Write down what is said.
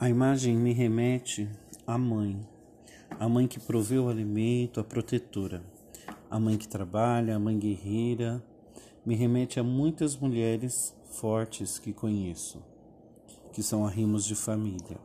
A imagem me remete à mãe, a mãe que proveu o alimento, a protetora, a mãe que trabalha, a mãe guerreira, me remete a muitas mulheres fortes que conheço, que são arrimos de família.